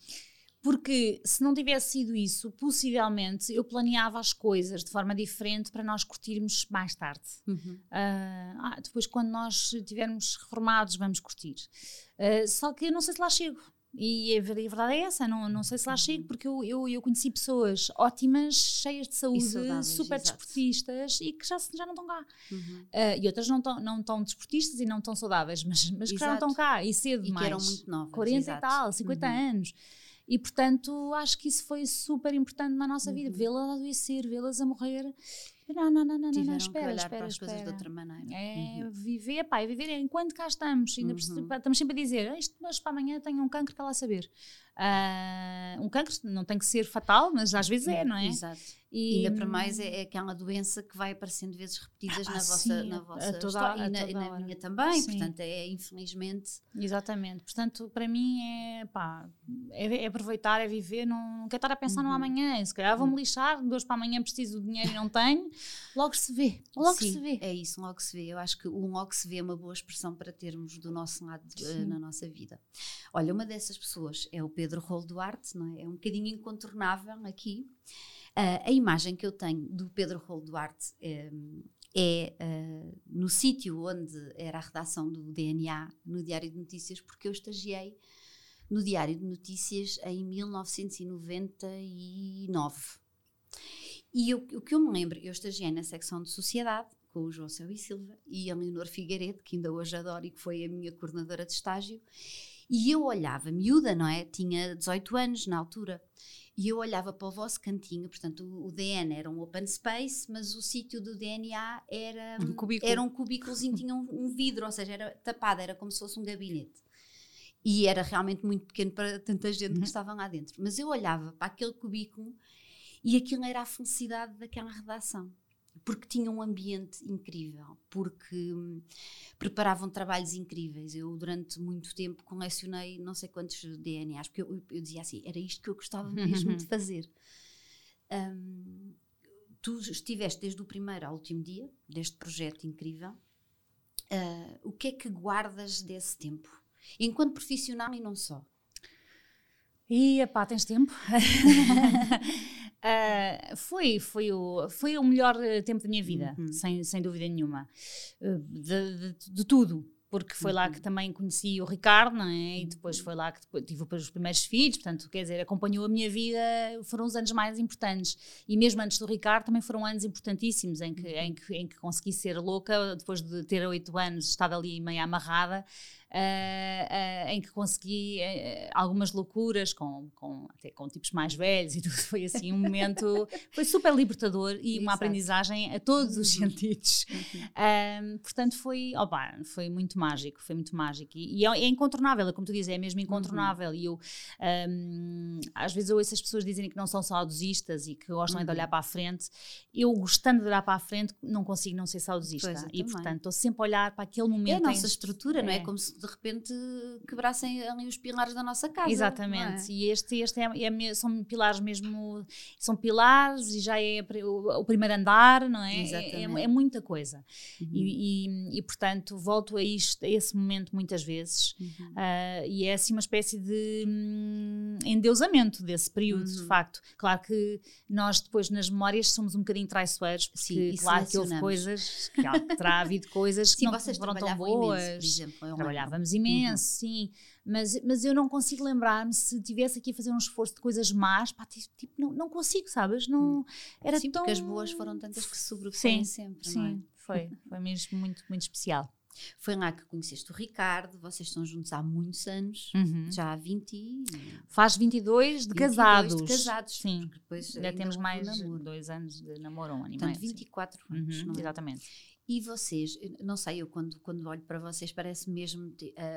porque se não tivesse sido isso, possivelmente eu planeava as coisas de forma diferente para nós curtirmos mais tarde. Uhum. Uh, depois, quando nós estivermos reformados, vamos curtir. Uh, só que eu não sei se lá chego. E a verdade é essa, não, não sei se lá chego, porque eu, eu, eu conheci pessoas ótimas, cheias de saúde, super desportistas e que já, já não estão cá. Uhum. Uh, e outras não estão não tão desportistas e não tão saudáveis, mas, mas que já não estão cá e cedo e mais. Que eram muito novas. 40 exato. e tal, 50 uhum. anos. E portanto acho que isso foi super importante na nossa uhum. vida, vê-las a adoecer, vê-las a morrer Não, não, não, não, Tiveram não, espera, que olhar espera, para as coisas de espera. outra maneira. É Uhum. viver, pá, é viver enquanto cá estamos. Ainda Uhum. estamos sempre a dizer, "Ah, isto hoje para amanhã tenho um cancro, está lá a saber. Ah, um cancro não tem que ser fatal, mas às vezes é, não é? Exato. E Ainda para mais é, é aquela doença que vai aparecendo vezes repetidas Ah, na sim, vossa, na vossa toda- história e na, e na minha também, Sim. portanto é infelizmente Exatamente. Portanto, para mim é, pá, é, é aproveitar, é viver, não, não quero estar a pensar no Uhum. amanhã. Se calhar vou-me lixar, de hoje para amanhã preciso de dinheiro e não tenho. Logo se vê. Logo Sim, se vê. É isso, logo se vê. Eu acho que o logo se vê é uma boa expressão para termos do nosso lado Sim. na nossa vida. Olha, uma dessas pessoas é o Pedro Rolo Duarte, não é? É um bocadinho incontornável aqui. Ah, a imagem que eu tenho do Pedro Rolo Duarte eh, é ah, no sítio onde era a redação do DNA no Diário de Notícias, porque eu estagiei no Diário de Notícias em 1999. E eu- o que eu me lembro, eu estagiei na secção de Sociedade com o João Céu e Silva e a Leonor Figueiredo, que ainda hoje adoro e que foi a minha coordenadora de estágio, e eu olhava, miúda, não é? Tinha 18 anos na altura. E eu olhava para o vosso cantinho, portanto, o, o DN era um open space, mas o sítio do DNA era Um cubículo. era um cubículozinho, tinha um, um vidro, ou seja, era tapado, era como se fosse um gabinete. E era realmente muito pequeno para tanta gente Uhum. que estava lá dentro. Mas eu olhava para aquele cubículo e aquilo era a felicidade daquela redação. Porque tinha um ambiente incrível, porque hum, preparavam trabalhos incríveis. Eu, durante muito tempo, colecionei não sei quantos DNAs, porque eu, eu dizia assim: era isto que eu gostava mesmo de fazer. Hum, tu estiveste desde o primeiro ao último dia deste projeto incrível. Ah, o que é que guardas desse tempo? Enquanto profissional e não só. E pá, tens tempo? Ah, foi, foi, o, foi o melhor eh, tempo da minha vida, Uhum. sem, sem dúvida nenhuma. Eh, De, de- de tudo. Porque foi lá Uhum. que também conheci o Ricardo, não é? E depois foi lá que depois tive os primeiros filhos, portanto, quer dizer, acompanhou a minha vida, foram os anos mais importantes. E mesmo antes do Ricardo também foram anos importantíssimos, em que, em que, em que consegui ser louca, depois de ter oito anos, estar ali meio amarrada, ah, em que consegui eh, algumas loucuras com, com, até com tipos mais velhos e tudo. Foi assim um momento, foi super libertador e uma Exato. aprendizagem a todos os Uhum. sentidos. Um, portanto, foi, opa, foi muito mágico, foi muito mágico. E, e é, é incontornável, é como tu dizes, é mesmo incontornável. E eu, um, às vezes, eu ouço as pessoas dizerem que não são saudosistas e que gostam é de Uhum. olhar para a frente. Eu, gostando de olhar para a frente, não consigo não ser saudosista. Pois, e, também. portanto, estou sempre a olhar para aquele É momento. a em- nossa estrutura, não é? é. Como se de repente quebrassem ali os pilares da nossa casa. Exatamente, não é? e este, este é, é são pilares mesmo, são pilares e já é o, o primeiro andar, não é? É, Exatamente. é, é muita coisa. Uhum. E, e, e, portanto, volto a isto, a esse momento muitas vezes, Uhum. ah, e é assim uma espécie de hum, endeusamento desse período, de Uhum. facto. Claro que nós depois nas memórias somos um bocadinho traiçoeiros, porque Sim, claro que houve coisas, que, há- que terá havido coisas que Sim, não vocês foram tão boas. imenso, por exemplo. eu lembro. Trabalhávamos imenso, sim, mas, mas eu não consigo lembrar-me se tivesse aqui a fazer um esforço de coisas más, pá, ti- tipo, não, não consigo, sabes? Não, era Sim, tão... porque as boas foram tantas que se sobrepõem sempre, não é? Sim, foi, foi mesmo muito, muito especial. Foi lá que conheceste o Ricardo, vocês estão juntos há muitos anos, Uhum. já há 20 e... Faz 22 de 22 casados. de casados. Sim, depois ainda temos houve o mais namoro. dois anos de namoro, um ano Portanto, meio. sim. 24 anos, Uhum, é? Exatamente. E vocês, não sei, eu quando, quando olho para vocês parece mesmo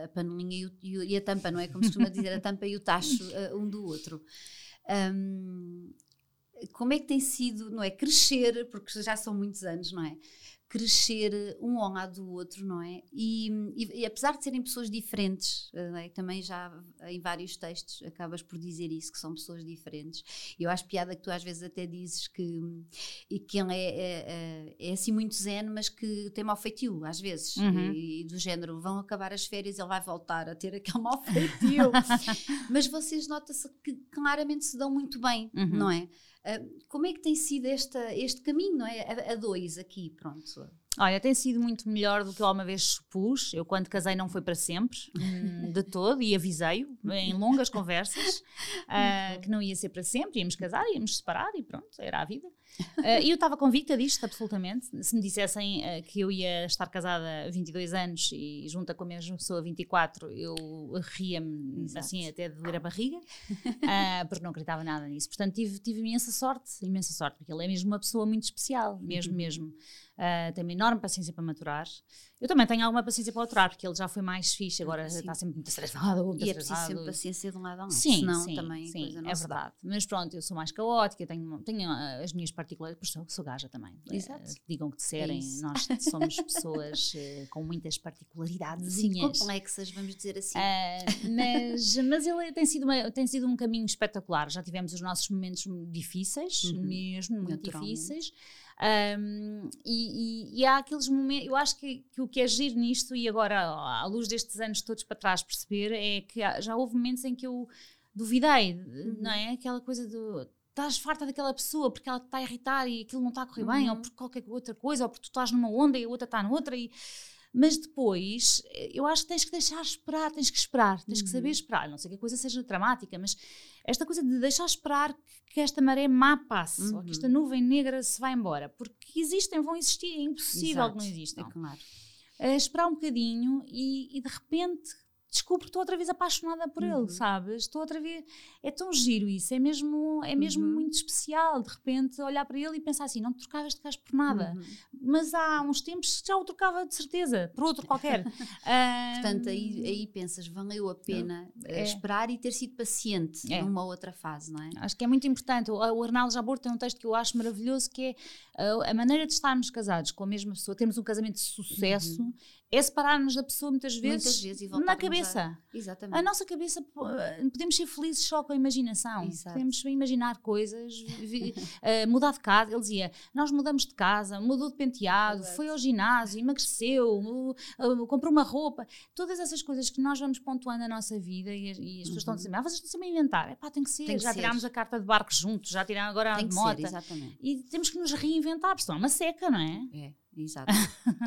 a panelinha e, o- e a tampa, não é? Como se costuma dizer, a tampa e o tacho eh, um do outro. Ahm, como é que tem sido, não é? Crescer, porque já são muitos anos, não é? Crescer um ao lado do outro, não é? E, e- e apesar de serem pessoas diferentes, eh, é? também já em vários textos acabas por dizer isso, que são pessoas diferentes. Eu acho piada que tu às vezes até dizes que, e que ele é, é, é- é assim muito zen, mas que tem mau feitio, às vezes. Uhum. E, e do género, vão acabar as férias, ele vai voltar a ter aquele mau feitio. mas vocês nota-se que claramente se dão muito bem, Uhum. não é? Ah, como é que tem sido esta, este caminho, não é? A, a dois aqui, pronto. Olha, tem sido muito melhor do que eu alguma vez supus. Eu, quando casei, não foi para sempre, hum, de todo, e avisei-o em longas conversas ah, que não ia ser para sempre. Íamos casar, íamos separar e pronto, era a vida. Uh, e eu estava convicta disto, absolutamente. Se me dissessem uh, que eu ia estar casada há 22 anos e junta com a mesma pessoa 24, eu ria-me assim até de doer a barriga, uh, porque não acreditava nada nisso. Portanto, tive, tive imensa sorte, imensa sorte, porque ele é mesmo uma pessoa muito especial, mesmo, uhum. mesmo. Uh, tem uma enorme paciência para maturar. Eu também tenho alguma paciência para aturar, porque ele já foi mais fixe, agora está sempre muito estressado. Muito e é preciso sempre paciência de um lado ao outro, sim, senão sim, também sim, é verdade. Mas pronto, eu sou mais caótica, tenho, tenho ah, as minhas particularidades, sou, sou gaja também. Exato. É, digam que disserem, é nós somos pessoas uh, com muitas particularidades. complexas, vamos dizer assim. Uh, mas, mas ele tem sido, uma, tem sido um caminho espetacular. Já tivemos os nossos momentos difíceis, uhum. mesmo muito difíceis. Um, e, e, e, há aqueles momentos, eu acho que, que, o que é giro nisto, e agora à luz destes anos todos para trás perceber, é que já houve momentos em que eu duvidei, uhum. não é? Aquela coisa do estás farta daquela pessoa porque ela te está a irritar e aquilo não está a correr uhum. bem, ou por qualquer outra coisa, ou porque tu estás numa onda e a outra está noutra. E, mas depois, eu acho que tens que deixar esperar, tens que esperar, tens uhum. que saber uhum. esperar. Não sei que a coisa seja dramática, mas esta coisa de deixar esperar que esta maré má passe, uhum. ou que esta uhum. nuvem negra se vá embora, porque existem, vão existir, é impossível Exato. que não existam. É claro. Uh, esperar um bocadinho e, e de repente descubro que estou outra vez apaixonada por uhum. ele, sabes? Estou outra vez. É tão giro isso, é mesmo, é mesmo uhum. muito especial. De repente, olhar para ele e pensar assim: não te trocava este gajo por nada. Uhum. Mas há uns tempos já o trocava de certeza, por outro qualquer. Portanto, aí, aí pensas: valeu a pena é. esperar e ter sido paciente é. numa outra fase, não é? Acho que é muito importante. O, Arnaldo Jabor tem um texto que eu acho maravilhoso que é a, a maneira de estarmos casados com a mesma pessoa, termos um casamento de sucesso uhum é separar-nos da pessoa muitas vezes, muitas vezes na cabeça. A... Exatamente. A nossa cabeça, podemos ser felizes só com a imaginação. Exato. Podemos imaginar coisas, uh, mudar de casa. Ele dizia: Nós mudamos de casa, mudou de penteado, Exato. foi ao ginásio, emagreceu, uh, comprou uma roupa. Todas essas coisas que nós vamos pontuando na nossa vida e, as pessoas uhum. estão a dizer: Ah, vocês estão sempre a inventar. É pá, tem que ser. Tem que já ser. tirámos a carta de barco juntos, já tirámos agora tem a de moto. E temos que nos reinventar, porque senão é uma seca, não é? É. Exato,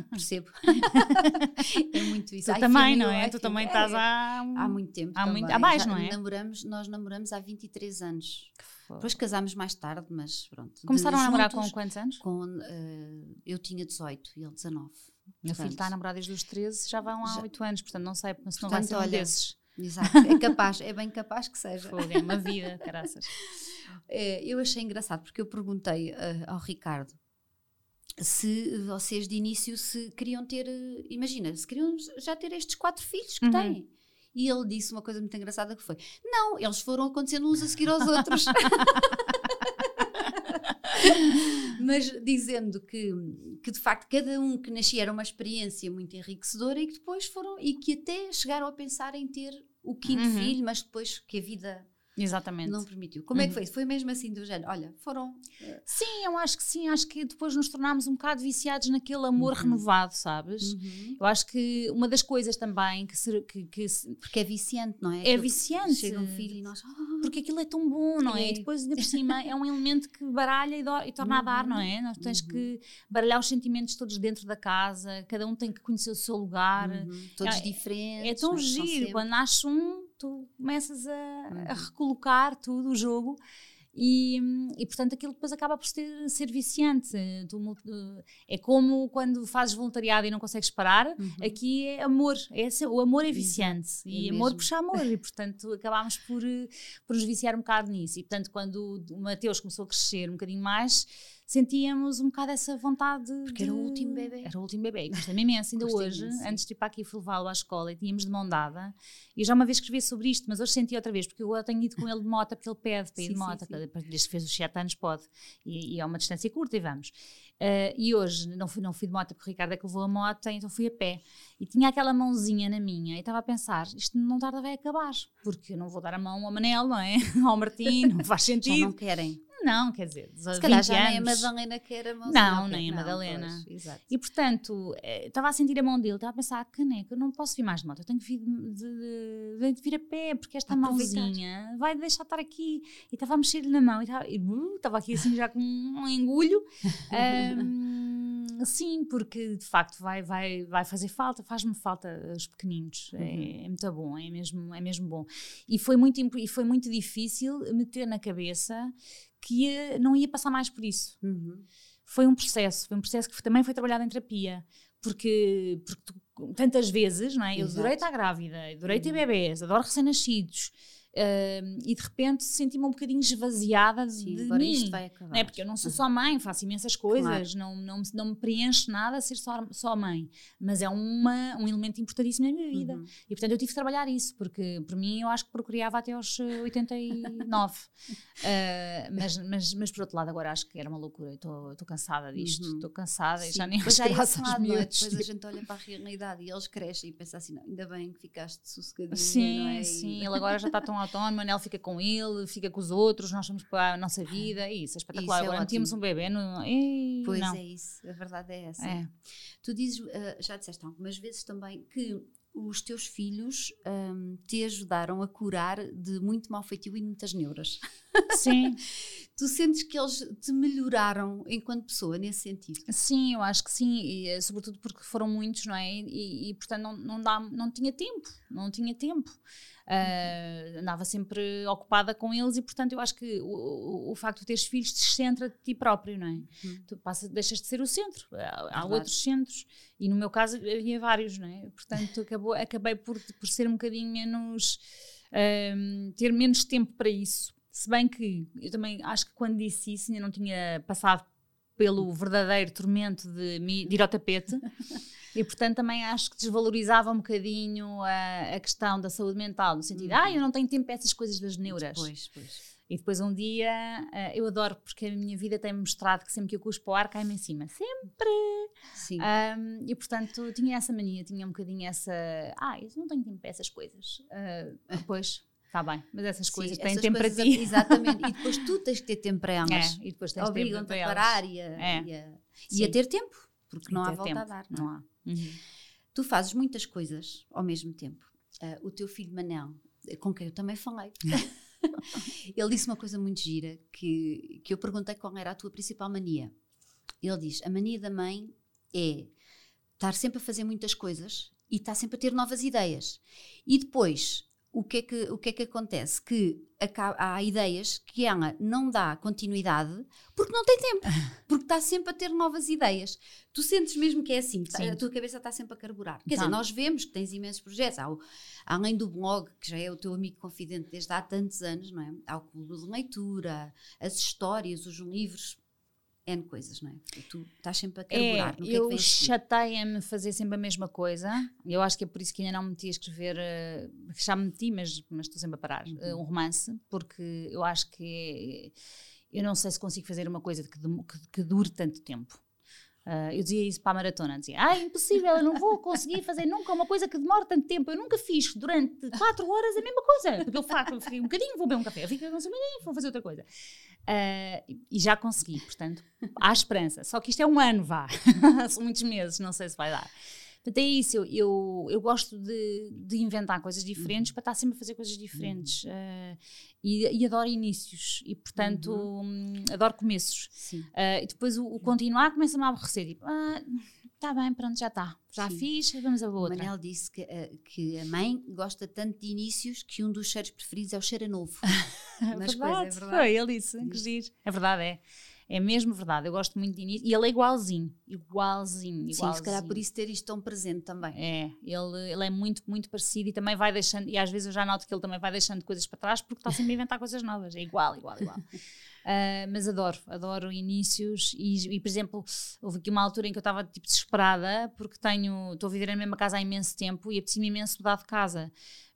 percebo. é muito isso. Tu Ai, também, não é? Tu também estás há, há muito tempo. Há, muito, há mais, não é? Namoramos, nós namoramos há 23 anos. Depois casámos mais tarde, mas pronto. Começaram de, a namorar juntos, com quantos anos? Com, uh, eu tinha 18 e ele 19. Meu filho está a namorar desde os 13, já vão há já, 8 anos, portanto não sei se não portanto, vai ser um olha, desses. Exato, é capaz, é bem capaz que seja. Fogo, é uma vida, caraças. É, eu achei engraçado porque eu perguntei uh, ao Ricardo se vocês de início se queriam ter, imagina, se queriam já ter estes quatro filhos que uhum. têm. E ele disse uma coisa muito engraçada que foi: Não, eles foram acontecendo uns a seguir aos outros. Mas dizendo que, que de facto cada um que nascia era uma experiência muito enriquecedora e que depois foram, e que até chegaram a pensar em ter o quinto uhum. filho, mas depois que a vida Exatamente. Não permitiu. Como uhum. é que uhum. foi? Foi mesmo assim do género? Olha, foram. Uh... Sim, eu acho que sim. Acho que depois nos tornámos um bocado viciados naquele amor uhum. renovado, sabes? Uhum. Eu acho que uma das coisas também que, se, que, que se... Porque é viciante, não é? É viciante. Chega um filho e nós. Oh, porque aquilo é tão bom, não é? é? E depois, ainda por cima, é um elemento que baralha e, do, e torna a dar, não é? Uhum. Nós tens que uhum. baralhar os sentimentos todos dentro da casa, cada um tem que conhecer o seu lugar. Todos é, diferentes. É tão giro. Quando nasce um tu começas a, uhum. a recolocar tudo o jogo e, e, portanto aquilo depois acaba por ser, ser viciante. Tu, é como quando fazes voluntariado e não consegues parar, uhum. aqui é amor, é, o amor é viciante é e mesmo. amor puxa amor, e portanto acabámos por, por nos viciar um bocado nisso. E portanto, quando o Mateus começou a crescer um bocadinho mais sentíamos um bocado essa vontade. Porque de... era o último bebê. Era o último bebê. Gostei-me imenso. Ainda hoje, imenso. antes de ir para aqui levá-lo à escola e tínhamos de mão dada. E já uma vez escrevi sobre isto, mas hoje senti outra vez, porque eu tenho ido com ele de moto, porque ele pede para ir sim, de moto. Sim, sim. Desde que fez os 7 anos, pode. E, e é uma distância curta e vamos. Uh, e hoje não fui, não fui de moto porque o Ricardo é que levou a moto, então fui a pé. E tinha aquela mãozinha na minha e estava a pensar: isto não tarda vai acabar, porque eu não vou dar a mão ao Manel, não é? ao Martim, não faz sentido. Já não querem. Não, quer dizer, se calhar já anos, nem a Madalena quer a mão Não, nem a Madalena. Pois, e portanto, eh, estava a sentir a mão dele, estava a pensar, caneca, eu não posso vir mais de moto, eu tenho que vir, de, de, de vir a pé, porque esta mãozinha vai deixar estar aqui. E estava a mexer-lhe na mão, e estava, e, uh, estava aqui assim já com um engulho. um, sim, porque de facto vai, vai, vai fazer falta, faz-me falta os pequeninos. É, uhum. É, é, muito bom, é mesmo, é mesmo bom. E foi muito, e foi muito difícil meter na cabeça que ia, não ia passar mais por isso. Uhum. Foi um processo, foi um processo que também foi trabalhado em terapia, porque, porque tu, tantas vezes, não é? Eu Exato. adorei estar grávida, adorei ter Uhum. bebês, adoro recém-nascidos. Ah, e de repente senti-me um bocadinho esvaziada Sim, de agora mim. isto vai acabar. Não é? Porque eu não sou só mãe, faço imensas coisas, Claro. não, não, me- não me preenche nada ser só, só mãe. Mas é uma, um elemento importantíssimo na minha vida. Uhum. E portanto eu tive que trabalhar isso, porque por mim eu acho que procriava até aos eh, 89. Ah, mas, mas, mas por outro lado, agora acho que era uma loucura. Estou cansada disto, Uhum. estou cansada e Sim, já nem acho graça aos é? miúdos. Depois a gente olha para a realidade e eles crescem e pensa assim, não, ainda bem que ficaste sossegadinha, Sim, não é? E- sim, ele agora já está tão autónomo, Manel fica com ele, fica com os outros, nós somos para a nossa vida, e isso é espetacular. Isso é agora ótimo. um bebê. Ei, Pois não. é isso, a verdade é essa. É. Tu dizes, ah, já disseste algumas vezes também que os teus filhos ahm, te ajudaram a curar de muito mau feitio e muitas neuras. Sim, Tu sentes que eles te melhoraram enquanto pessoa nesse sentido? sim, eu acho que sim, e, eh, sobretudo porque foram muitos, não é? E, e, portanto não, não, dá, não tinha tempo, não tinha tempo. Ah, andava sempre ocupada com eles e portanto eu acho que o, o, facto de teres filhos te centra de ti próprio, não é? Uhum. Tu deixas de ser o centro, há, há outros centros e no meu caso havia vários, não é? Portanto acabou, acabei por, por ser um bocadinho menos, ahm, ter menos tempo para isso. Se bem que eu também acho que quando disse isso ainda não tinha passado pelo verdadeiro tormento de, de ir ao tapete. E portanto também acho que desvalorizava um bocadinho a, a questão da saúde mental, no sentido, Uhum. ah, eu não tenho tempo para essas coisas das neuras. Pois, pois. E depois um dia, ah, eu adoro porque a minha vida tem mostrado que sempre que eu cuspo ar cai-me em cima. Sempre! Sim. Ahm, e portanto tinha essa mania, tinha um bocadinho essa, ah, eu não tenho tempo para essas coisas. Ah, depois, está bem, mas essas Sim, coisas têm essas tempo coisas, para ti. Exatamente. E depois tu tens que ter tempo para elas. É, e depois tens tempo Obrigam-te a parar e a, É. e a- e Sim. a ter tempo, porque E não há volta tempo, a dar. não é? Não há. Uhum. Tu fazes muitas coisas ao mesmo tempo. Ah, o teu filho Manel, com quem eu também falei, ele disse uma coisa muito gira que, que eu perguntei qual era a tua principal mania. Ele diz: a mania da mãe é estar sempre a fazer muitas coisas e estar sempre a ter novas ideias. E depois, o que é que, o que, é que acontece? Que aca- há ideias que ela não dá continuidade porque não tem tempo, porque está sempre a ter novas ideias. Tu sentes mesmo que é assim, tá- a tua cabeça está sempre a carburar. Quer dizer, Tá. nós vemos que tens imensos projetos. Há o- além do blog, que já é o teu amigo confidente desde há tantos anos, não é? Há o clube de leitura, as histórias, os livros, N coisas, não é? Tu estás sempre a carburar. no que é eu seguir? chateia-me fazer sempre a mesma coisa. Eu acho que é por isso que ainda não me meti a escrever, eh, já me meti, mas, mas estou sempre a parar, Uhum. eh, um romance, porque eu acho que é- eu não sei se consigo fazer uma coisa que, que- que dure tanto tempo. Ah, eu dizia isso para a maratona, dizia, ah, é impossível, eu não vou conseguir fazer nunca uma coisa que demore tanto tempo. Eu nunca fiz durante quatro horas a mesma coisa, porque eu faço, eu fiquei um bocadinho, vou beber um café, fico um bocadinho, vou fazer outra coisa. E- e já consegui, portanto, há esperança. Só que isto é um ano, vá. São muitos meses, não sei se vai dar. Portanto, é isso. Eu, eu, eu gosto de, de inventar coisas diferentes para estar sempre a fazer coisas diferentes. Ah, e, e adoro inícios. E, portanto, hum, adoro começos. Ah, e depois o, o continuar começa-me a aborrecer. Tipo, ah, tá bem, pronto, já está. Já Sim. fiz, vamos a outra. Manel disse que, eh, que a mãe gosta tanto de inícios que um dos cheiros preferidos é o cheiro a novo. É Mas, pois, é verdade, verdade. Foi, ele disse, que giro. É verdade, é. É mesmo verdade. Eu gosto muito de início. E ele é igualzinho. Igualzinho, igualzinho. Sim, se calhar por isso ter isto tão presente também. É, ele, ele é muito, muito parecido e também vai deixando, e às vezes eu já noto que ele também vai deixando coisas para trás porque está sempre a inventar coisas novas. É igual, igual, igual. Ah, mas adoro, adoro inícios e, e, por exemplo, houve aqui uma altura em que eu estava tipo desesperada porque tenho, estou a viver na mesma casa há imenso tempo e apetecia-me imenso mudar de casa.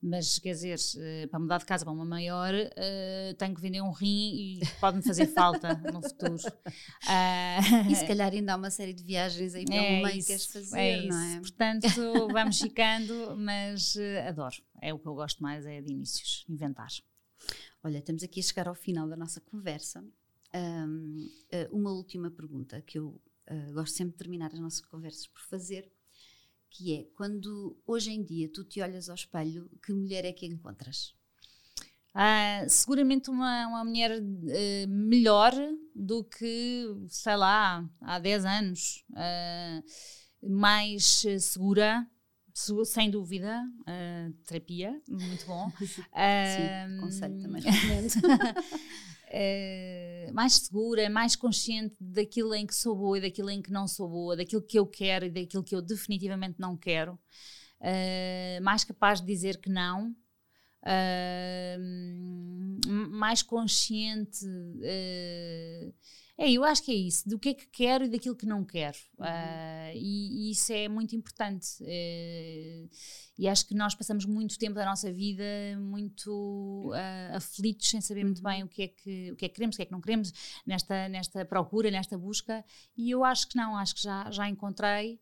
Mas quer dizer, eh, para mudar de casa para uma maior, eh, tenho que vender um rim e pode-me fazer falta no futuro. Ah, E se calhar ainda há uma série de viagens aí pelo meio que queres fazer, é não é? Portanto, vamos ficando, mas eh, adoro. É o que eu gosto mais, é de inícios, inventar. Olha, estamos aqui a chegar ao final da nossa conversa. Ahm, eh, uma última pergunta que eu eh, gosto sempre de terminar as nossas conversas por fazer, que é quando hoje em dia tu te olhas ao espelho, que mulher é que encontras? Ah, seguramente uma, uma mulher eh, melhor do que, sei lá, há 10 anos. Ah, mais segura, se- sem dúvida. Ah, terapia, muito bom. Sim, conselho também. Uh, mais segura, mais consciente daquilo em que sou boa e daquilo em que não sou boa, daquilo que eu quero e daquilo que eu definitivamente não quero, uh, mais capaz de dizer que não, uh, mais consciente. É, eu acho que é isso, do que é que quero e daquilo que não quero. Uhum. Uh, e, e, isso é muito importante. Uh, e acho que nós passamos muito tempo da nossa vida muito uh, aflitos, sem saber muito bem uhum. o que, é que, o que é que queremos, o que é que não queremos, nesta, nesta procura, nesta busca. E eu acho que não, acho que já, já encontrei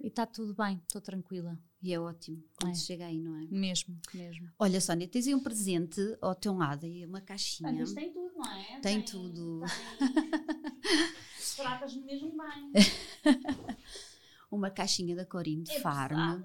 e está tudo bem, estou tranquila. E é ótimo quando é. chega aí, não é? Mesmo, mesmo. Olha, Sónia, tens aí um presente ao teu lado, aí uma caixinha. Mas tem tudo, não é? Tem, tem tudo. Tratas-me mesmo bem. uma caixinha da Corinne de é Farm.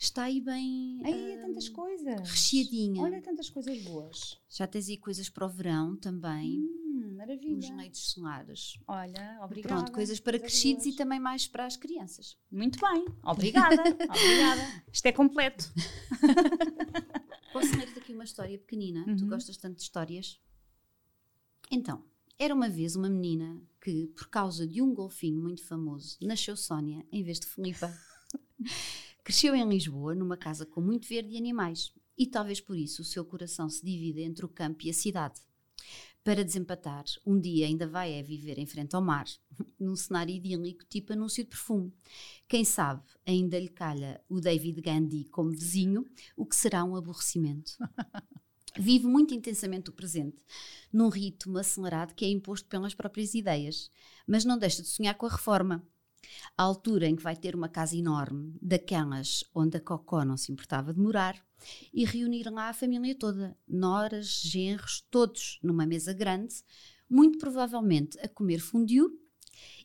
Está aí bem. Aí, uh, tantas coisas. Recheadinha. Olha, tantas coisas boas. Já tens aí coisas para o verão também. Hum, maravilha. Uns leites solares. Olha, obrigada. Pronto, coisas para crescidos e também mais para as crianças. Muito bem. Obrigada. obrigada. Isto é completo. Posso ler-te aqui uma história pequenina? Uhum. Tu gostas tanto de histórias? Então, era uma vez uma menina que, por causa de um golfinho muito famoso, nasceu Sónia em vez de Filipa. Cresceu em Lisboa, numa casa com muito verde e animais, e talvez por isso o seu coração se divida entre o campo e a cidade. Para desempatar, um dia ainda vai é viver em frente ao mar, num cenário idílico tipo anúncio de perfume. Quem sabe ainda lhe calha o David Gandhi como vizinho, o que será um aborrecimento. Vive muito intensamente o presente, num ritmo acelerado que é imposto pelas próprias ideias, mas não deixa de sonhar com a reforma. A altura em que vai ter uma casa enorme, daquelas onde a Cocó não se importava de morar, e reunir lá a família toda, noras, genros, todos numa mesa grande, muito provavelmente a comer fondue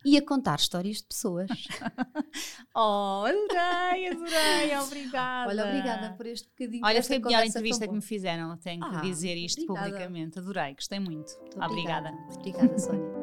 e a contar histórias de pessoas. oh, adorei, adorei, obrigada. Olha, obrigada por este bocadinho. Olha, foi a melhor entrevista que me fizeram, tenho ah, que dizer isto obrigada. publicamente. Adorei, gostei muito. muito obrigada. Obrigada, Sónia.